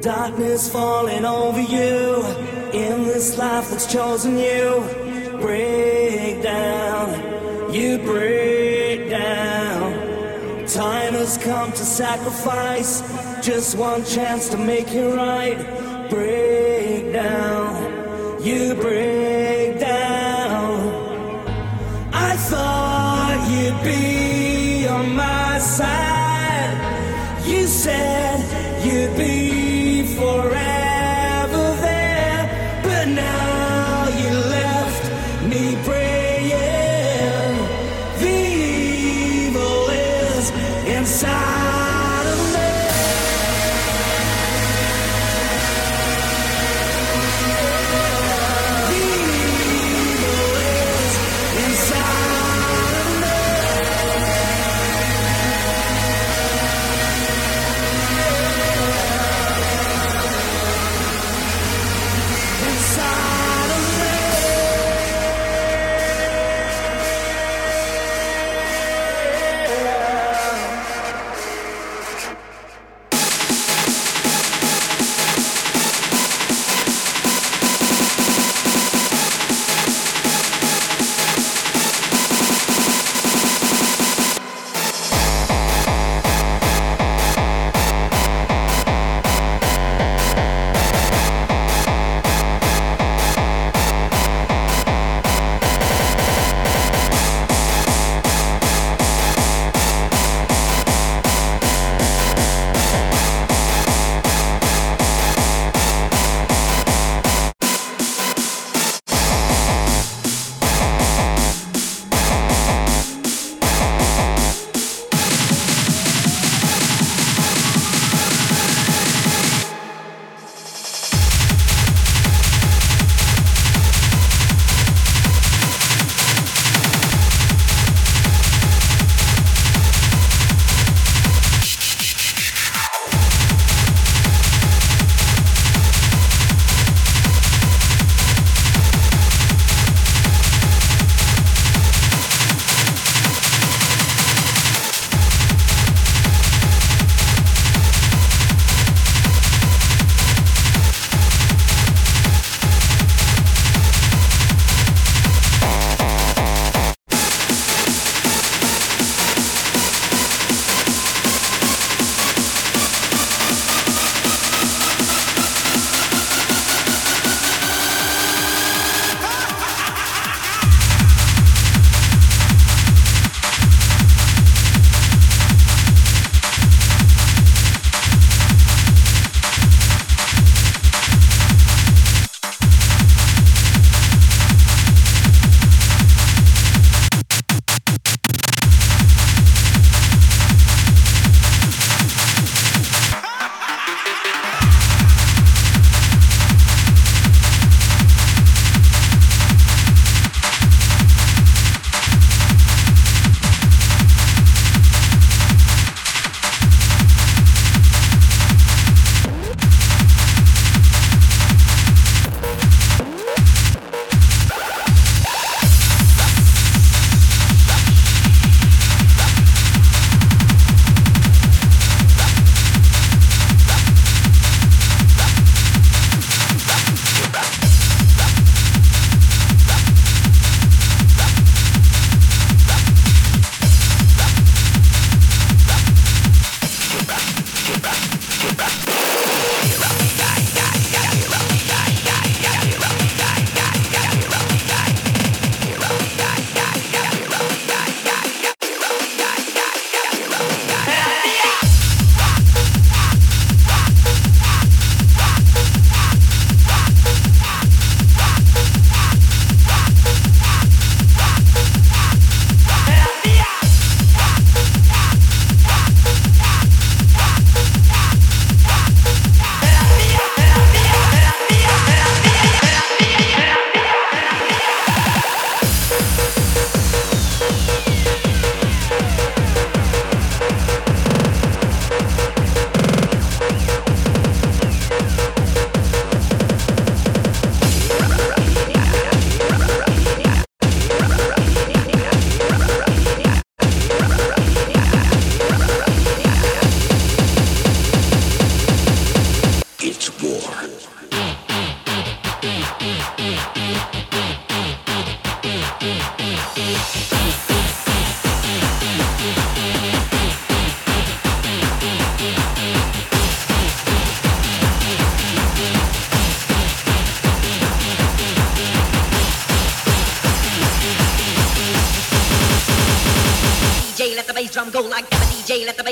Darkness falling over you in this life that's chosen you. Break down, you break come to sacrifice just one chance to make it right. Break down, you break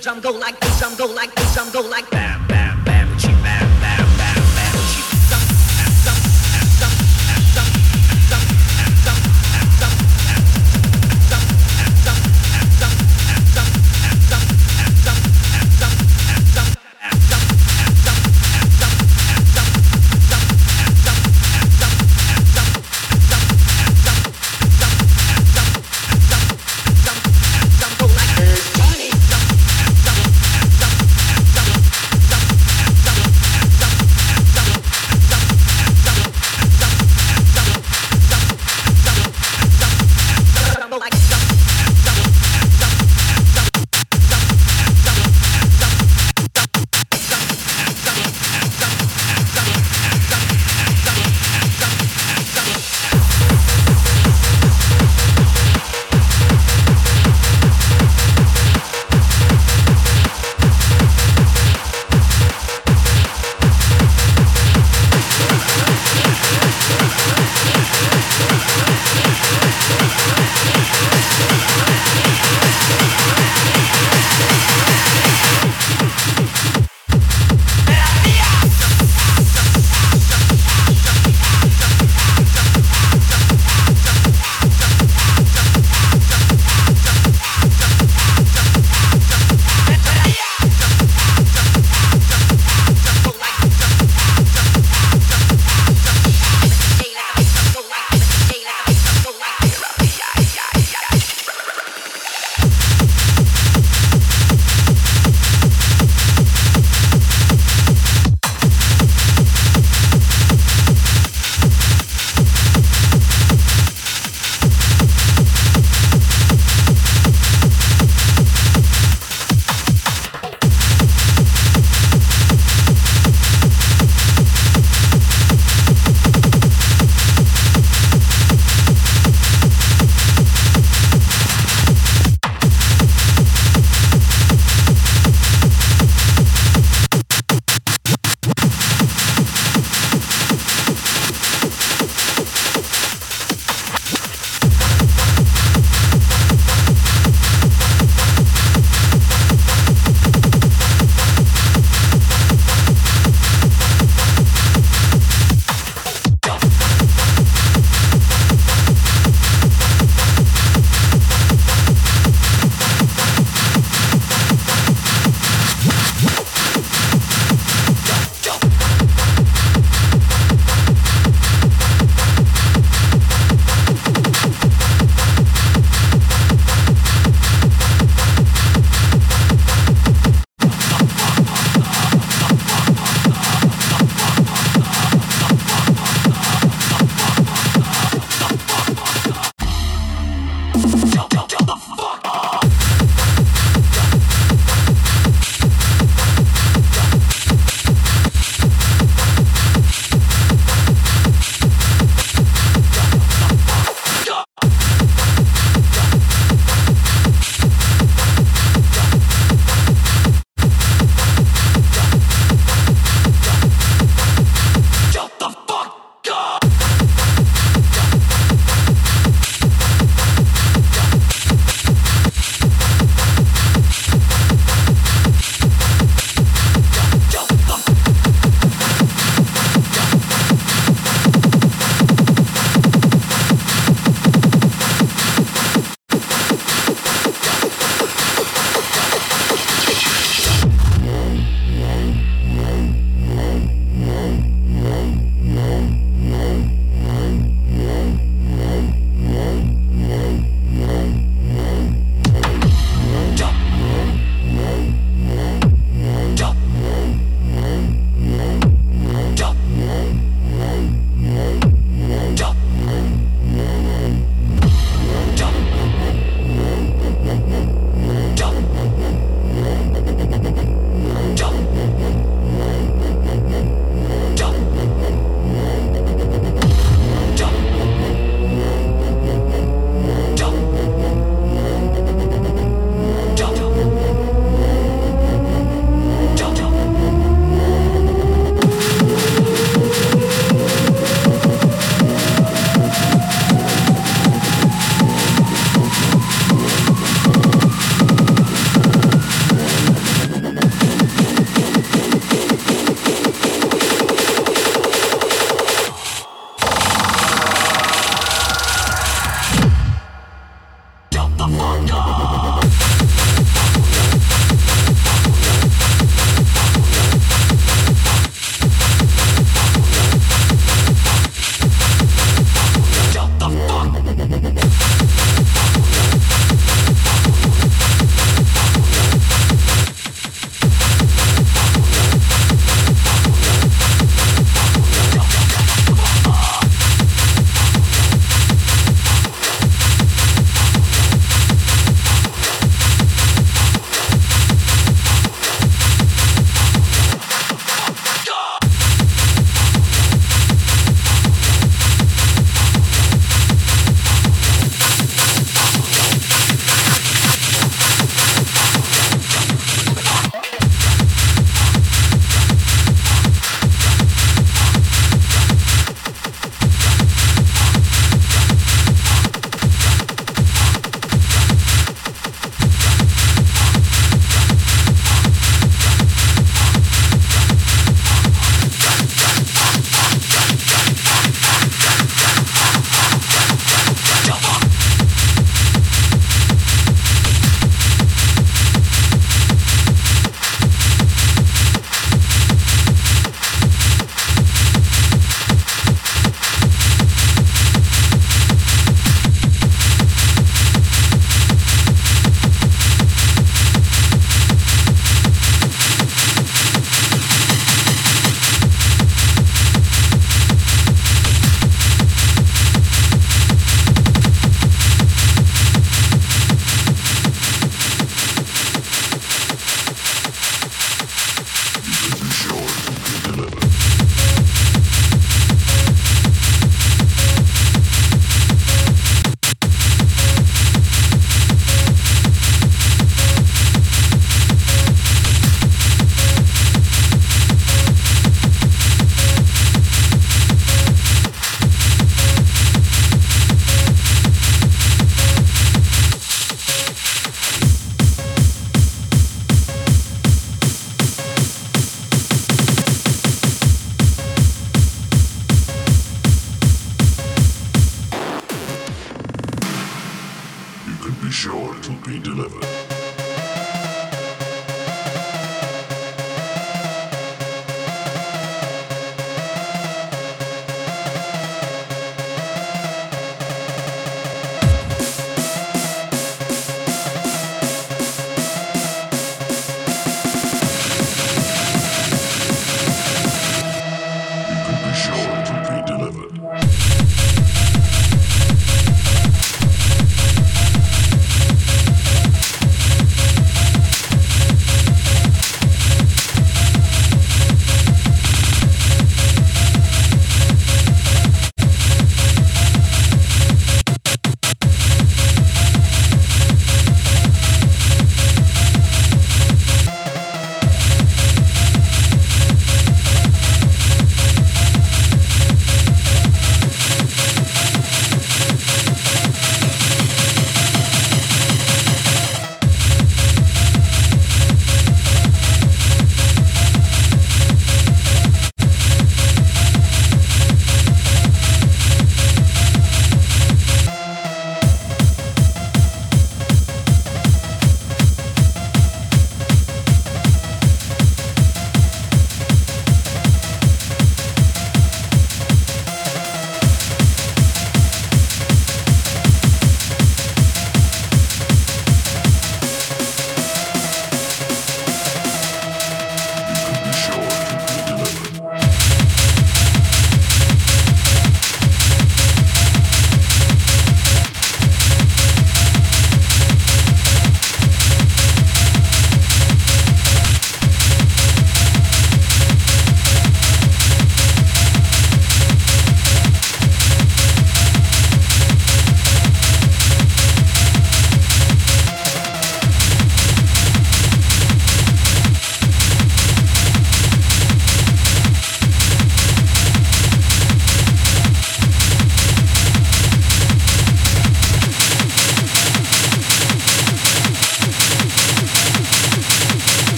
drum go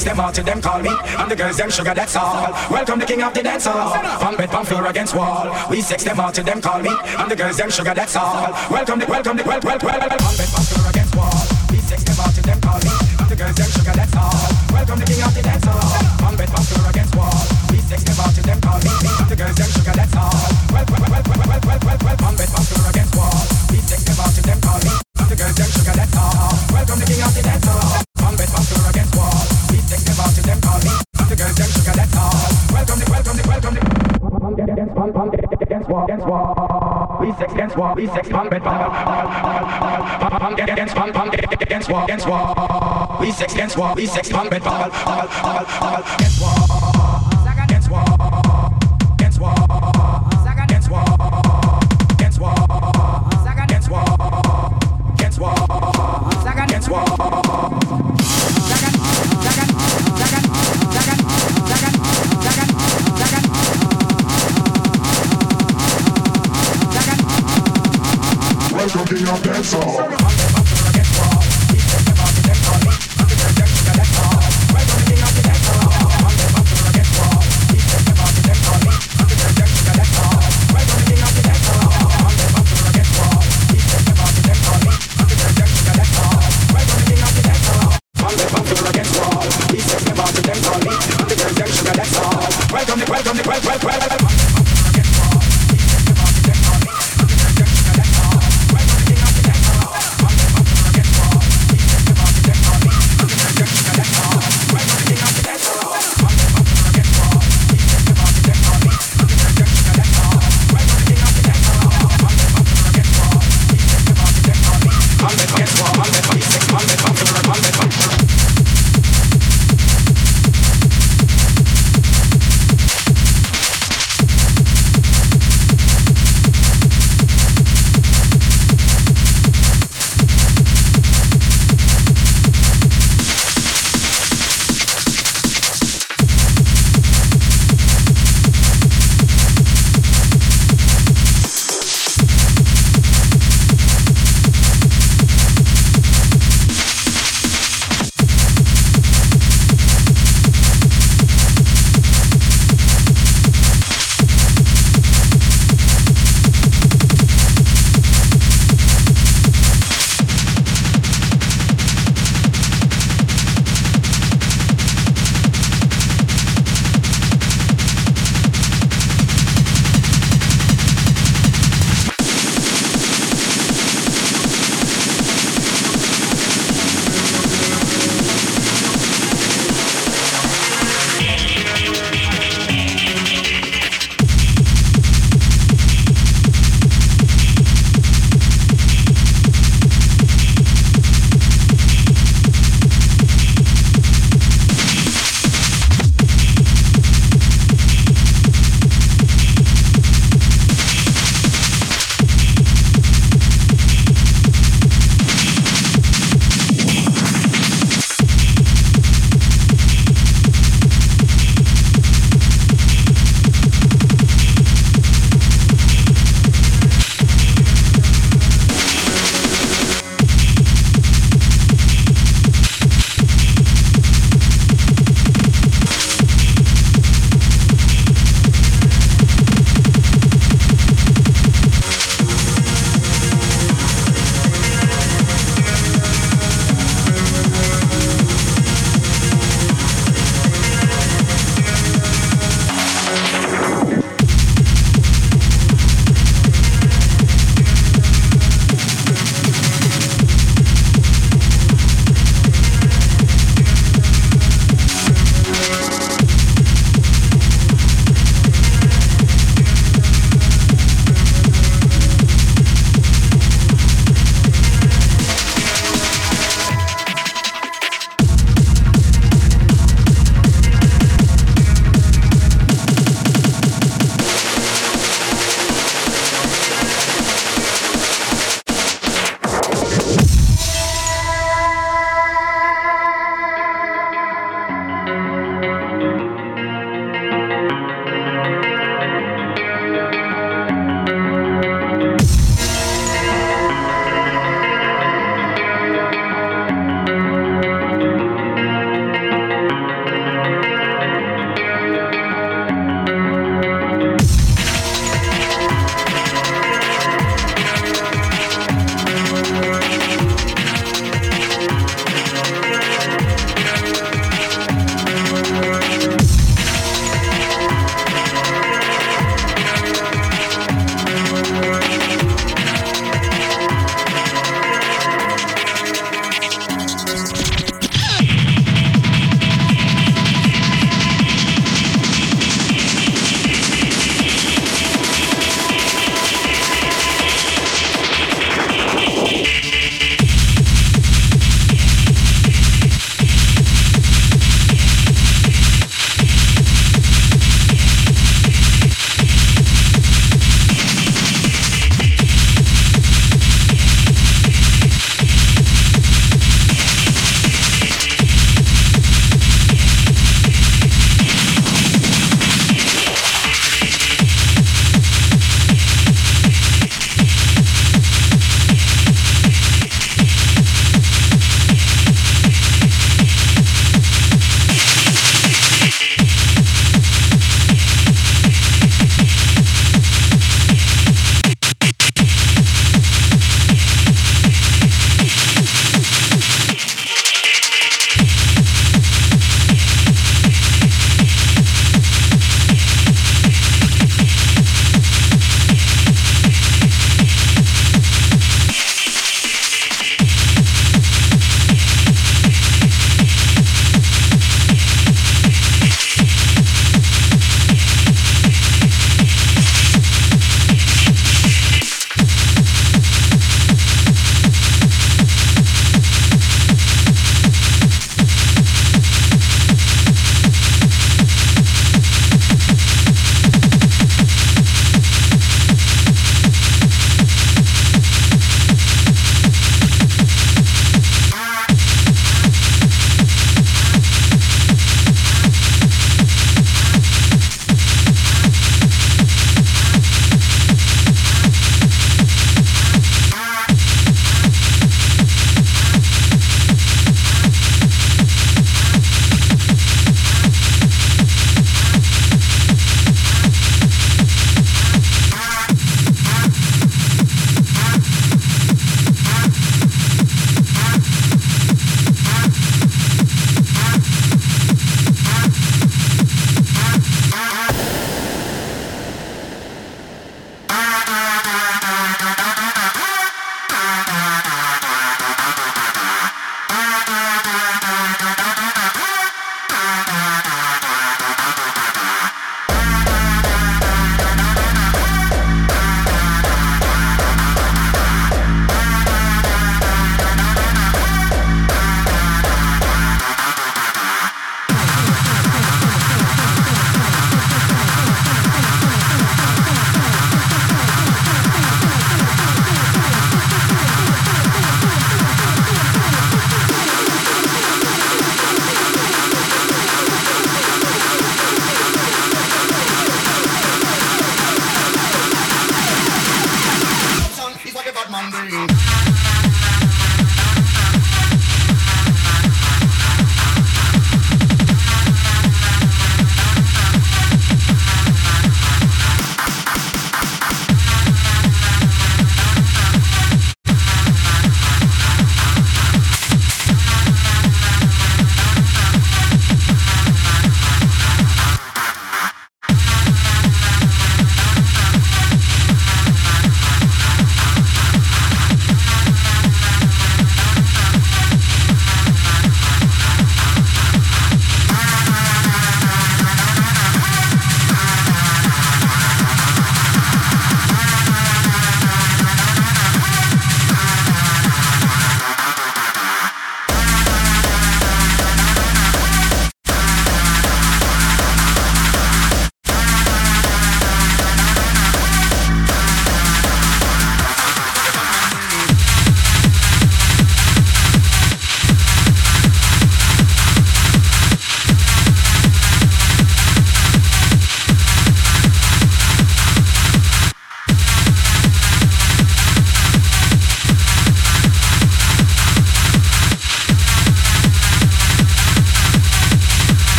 vex them all to them call me. And the girls them sugar, that's all. Welcome the king of the dance hall. From bed, from floor against wall. We sex them all till them call me. And the girls them sugar, that's all. Welcome the welcome the welcome welcome welcome. war, wie sechs Punk mit Punk, Punk, Dance, Punk, Punk, Dance war, Dance war, wie sechs Dance war, wie sechs Punk mit Punk, Dance war.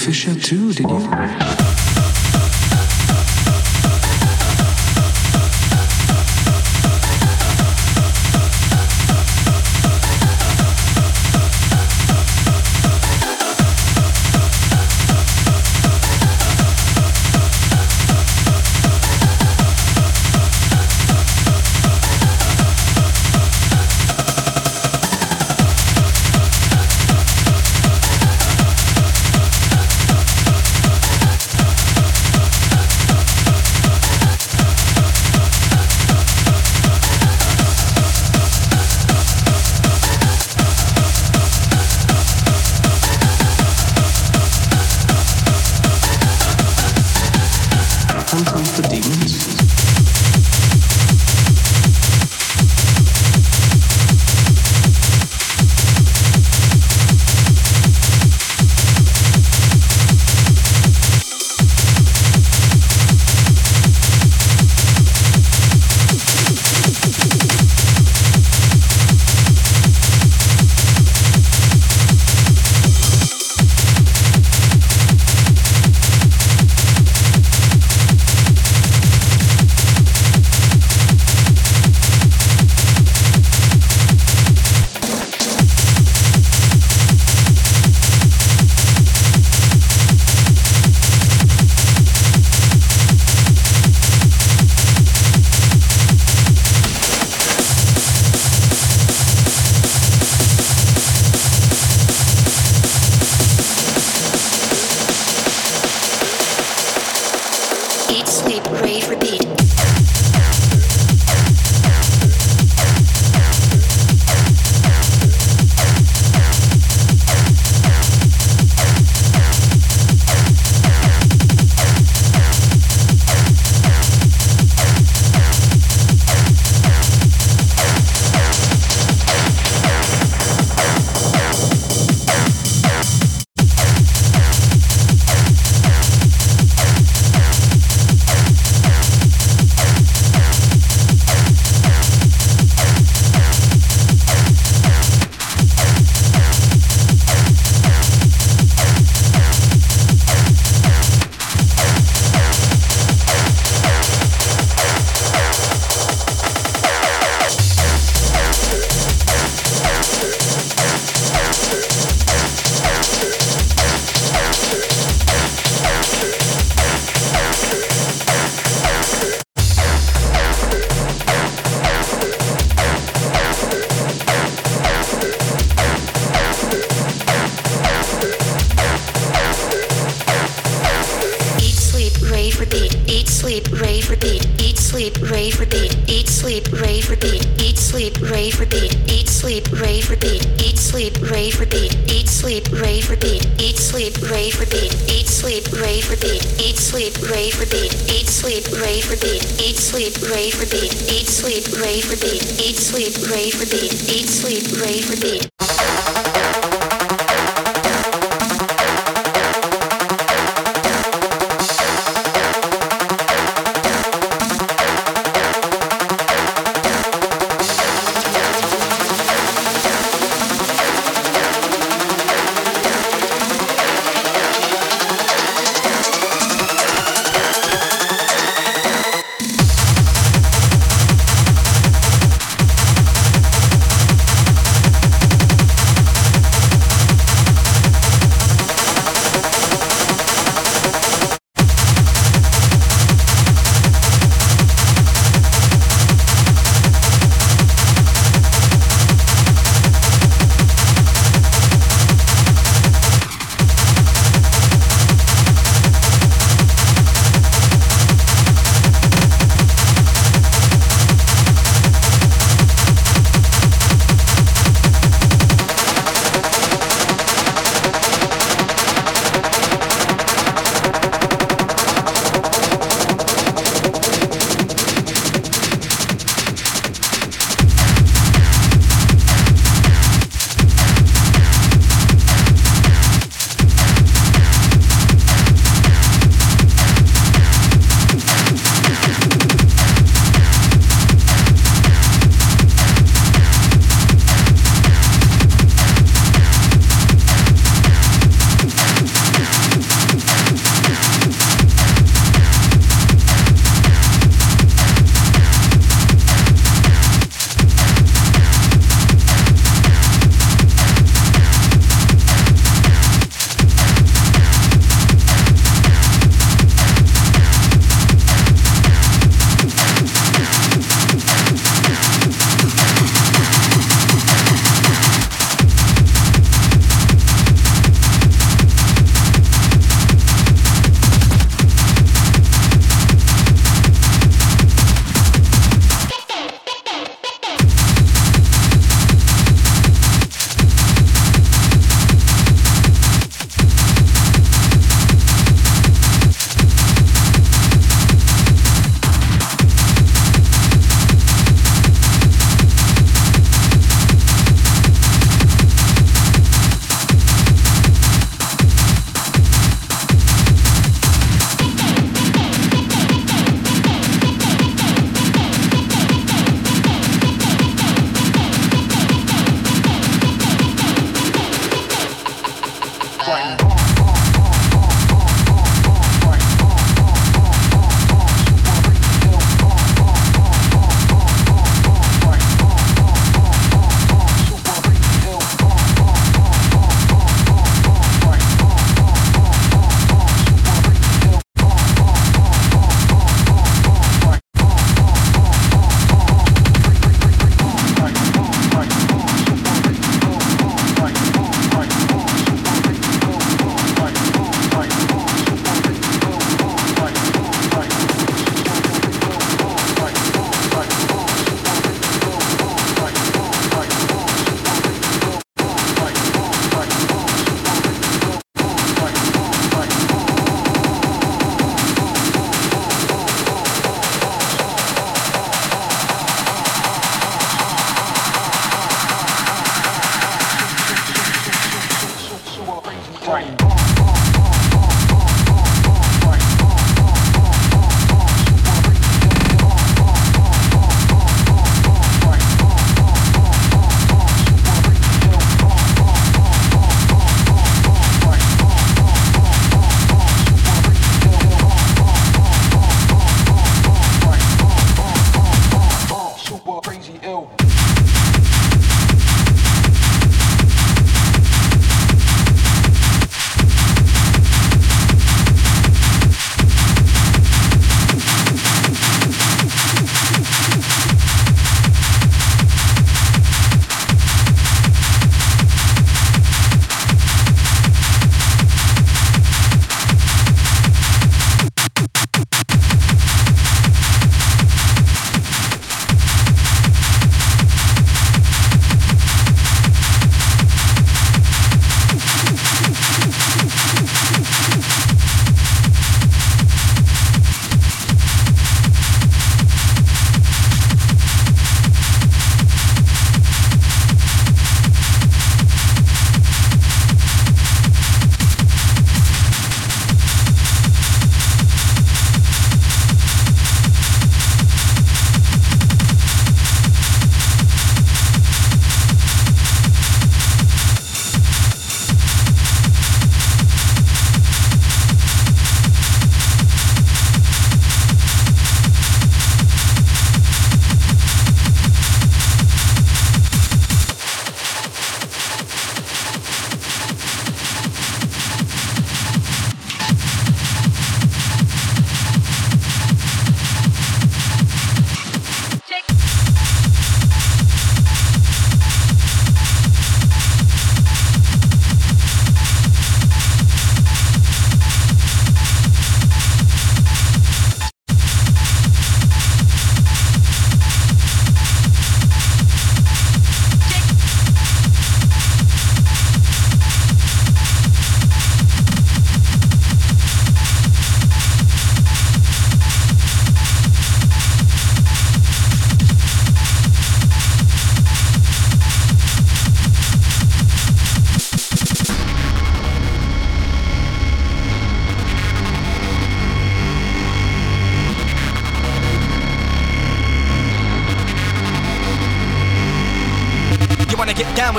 Fisher too, did you?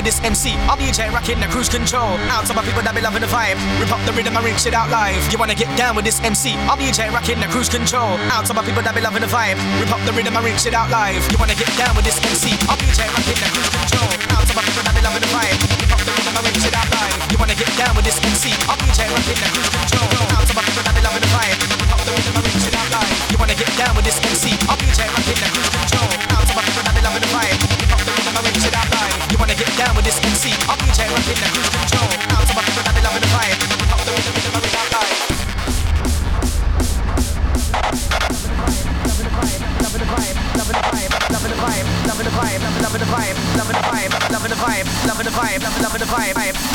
With this MC. I'm DJ rocking the cruise control. Out to my people that be loving the vibe. Rip up the rhythm and reach it out live. You wanna get down with this MC? I'm DJ rocking the cruise control. Out to my people that be loving the vibe. Rip up the rhythm and reach it out live. You wanna get down with this MC? I'm DJ rocking the cruise control. Out to my people that be loving the vibe. Rip up the rhythm and reach it out live. You wanna get down with this MC? I'm DJ rocking the cruise control. Out to my people that be loving the vibe. Rip up the rhythm and reach it out live. You wanna get down with this MC? I'm DJ rocking the cruise control. Out to my loving the vibe, loving the vibe, loving the vibe, loving the vibe,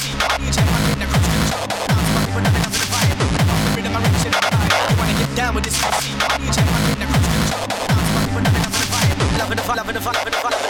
Loving the vibe, loving the vibe, loving the vibe, loving the vibe.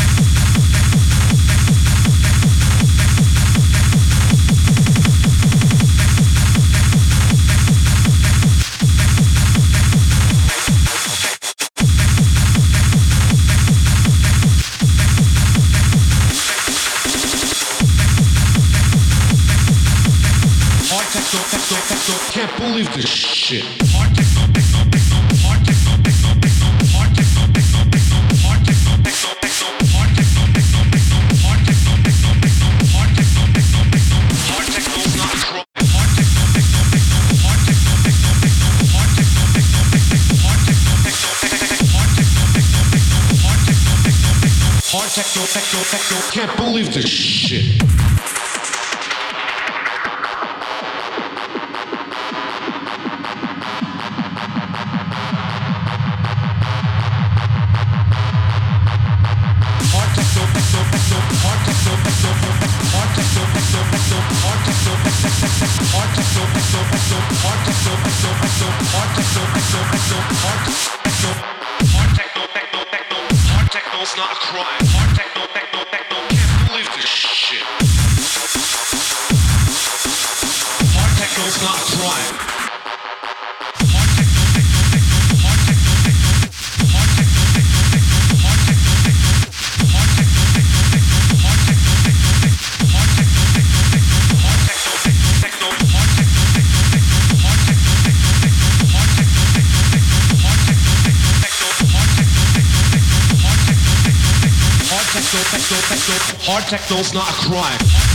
can't believe this shit. Can't believe this shit. Hard techno's not a crime.